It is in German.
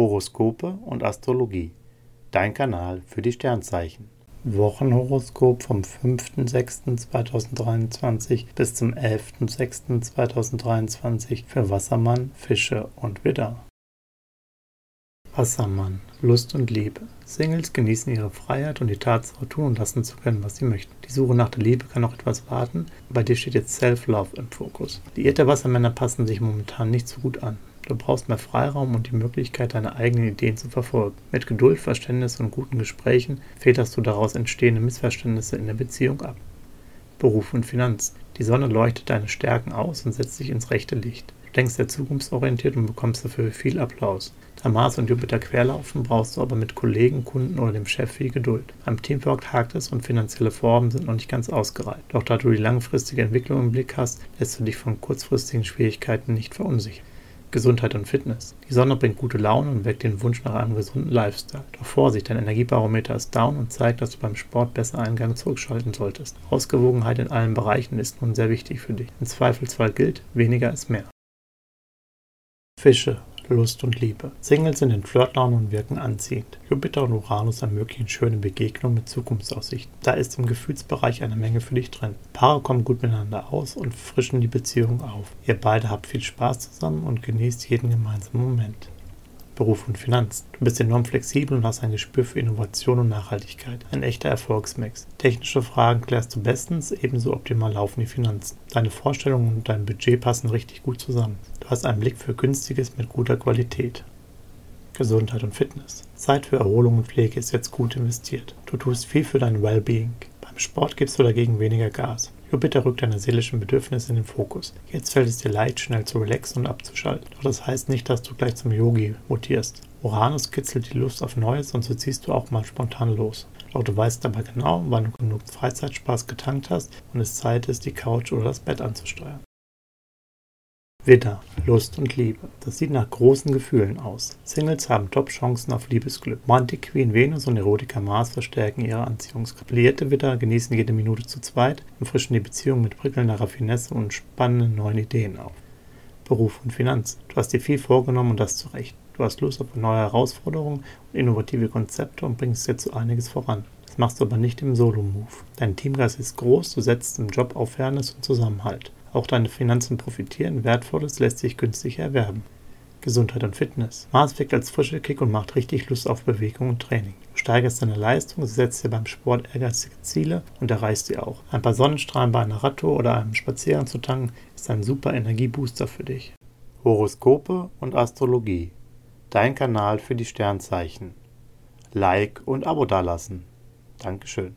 Horoskope und Astrologie. Dein Kanal für die Sternzeichen. Wochenhoroskop vom 5.6.2023 bis zum 11.6.2023 für Wassermann, Fische und Widder. Wassermann, Lust und Liebe. Singles genießen ihre Freiheit und die Tatsache, tun und lassen zu können, was sie möchten. Die Suche nach der Liebe kann noch etwas warten, bei dir steht jetzt Self-Love im Fokus. Die Liierte Wassermänner passen sich momentan nicht so gut an. Du brauchst mehr Freiraum und die Möglichkeit, deine eigenen Ideen zu verfolgen. Mit Geduld, Verständnis und guten Gesprächen federst du daraus entstehende Missverständnisse in der Beziehung ab. Beruf und Finanz. Die Sonne leuchtet deine Stärken aus und setzt dich ins rechte Licht. Du denkst sehr zukunftsorientiert und bekommst dafür viel Applaus. Da Mars und Jupiter querlaufen, brauchst du aber mit Kollegen, Kunden oder dem Chef viel Geduld. Beim Teamwork hakt es und finanzielle Vorhaben sind noch nicht ganz ausgereift. Doch da du die langfristige Entwicklung im Blick hast, lässt du dich von kurzfristigen Schwierigkeiten nicht verunsichern. Gesundheit und Fitness. Die Sonne bringt gute Laune und weckt den Wunsch nach einem gesunden Lifestyle. Doch Vorsicht, dein Energiebarometer ist down und zeigt, dass du beim Sport besser einen Gang zurückschalten solltest. Ausgewogenheit in allen Bereichen ist nun sehr wichtig für dich. Im Zweifelsfall gilt, weniger ist mehr. Fische. Lust und Liebe. Singles sind in Flirtlaune und wirken anziehend. Jupiter und Uranus ermöglichen schöne Begegnungen mit Zukunftsaussichten. Da ist im Gefühlsbereich eine Menge für dich drin. Paare kommen gut miteinander aus und frischen die Beziehung auf. Ihr beide habt viel Spaß zusammen und genießt jeden gemeinsamen Moment. Beruf und Finanzen. Du bist enorm flexibel und hast ein Gespür für Innovation und Nachhaltigkeit. Ein echter Erfolgsmix. Technische Fragen klärst du bestens, ebenso optimal laufen die Finanzen. Deine Vorstellungen und dein Budget passen richtig gut zusammen. Du hast einen Blick für Günstiges mit guter Qualität. Gesundheit und Fitness. Zeit für Erholung und Pflege ist jetzt gut investiert. Du tust viel für dein Wellbeing. Beim Sport gibst du dagegen weniger Gas. Jupiter rückt deine seelischen Bedürfnisse in den Fokus. Jetzt fällt es dir leicht, schnell zu relaxen und abzuschalten. Doch das heißt nicht, dass du gleich zum Yogi mutierst. Uranus kitzelt die Lust auf Neues und so ziehst du auch mal spontan los. Doch du weißt dabei genau, wann du genug Freizeitspaß getankt hast und es Zeit ist, die Couch oder das Bett anzusteuern. Widder, Lust und Liebe. Das sieht nach großen Gefühlen aus. Singles haben Top-Chancen auf Liebesglück. Romantik Queen Venus und Erotiker Mars verstärken ihre Anziehungskraft. Liierte Widder genießen jede Minute zu zweit und frischen die Beziehung mit prickelnder Raffinesse und spannenden neuen Ideen auf. Beruf und Finanz. Du hast dir viel vorgenommen und das zu Recht. Du hast Lust auf neue Herausforderungen und innovative Konzepte und bringst jetzt so einiges voran. Das machst du aber nicht im Solo-Move. Dein Teamgeist ist groß, du setzt im Job auf Fairness und Zusammenhalt. Auch deine Finanzen profitieren, Wertvolles lässt sich günstig erwerben. Gesundheit und Fitness. Mars wirkt als frischer Kick und macht richtig Lust auf Bewegung und Training. Du steigerst deine Leistung, setzt dir beim Sport ehrgeizige Ziele und erreichst sie auch. Ein paar Sonnenstrahlen bei einer Radtour oder einem Spaziergang zu tanken ist ein super Energiebooster für dich. Horoskope und Astrologie. Dein Kanal für die Sternzeichen. Like und Abo dalassen. Dankeschön.